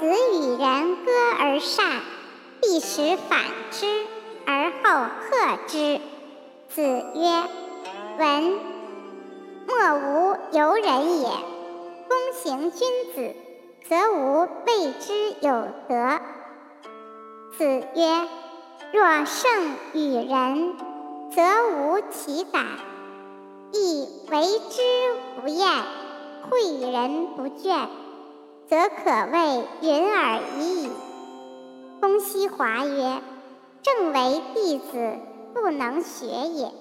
子与人歌而善，必使反之，而后克之。子曰：“闻莫无尤人也。公行君子，则无谓之有德。”子曰：“若圣与人，则无其感；亦为之不厌，诲人不倦，则可谓云尔已矣。”公西华曰：“正为弟子不能学也。”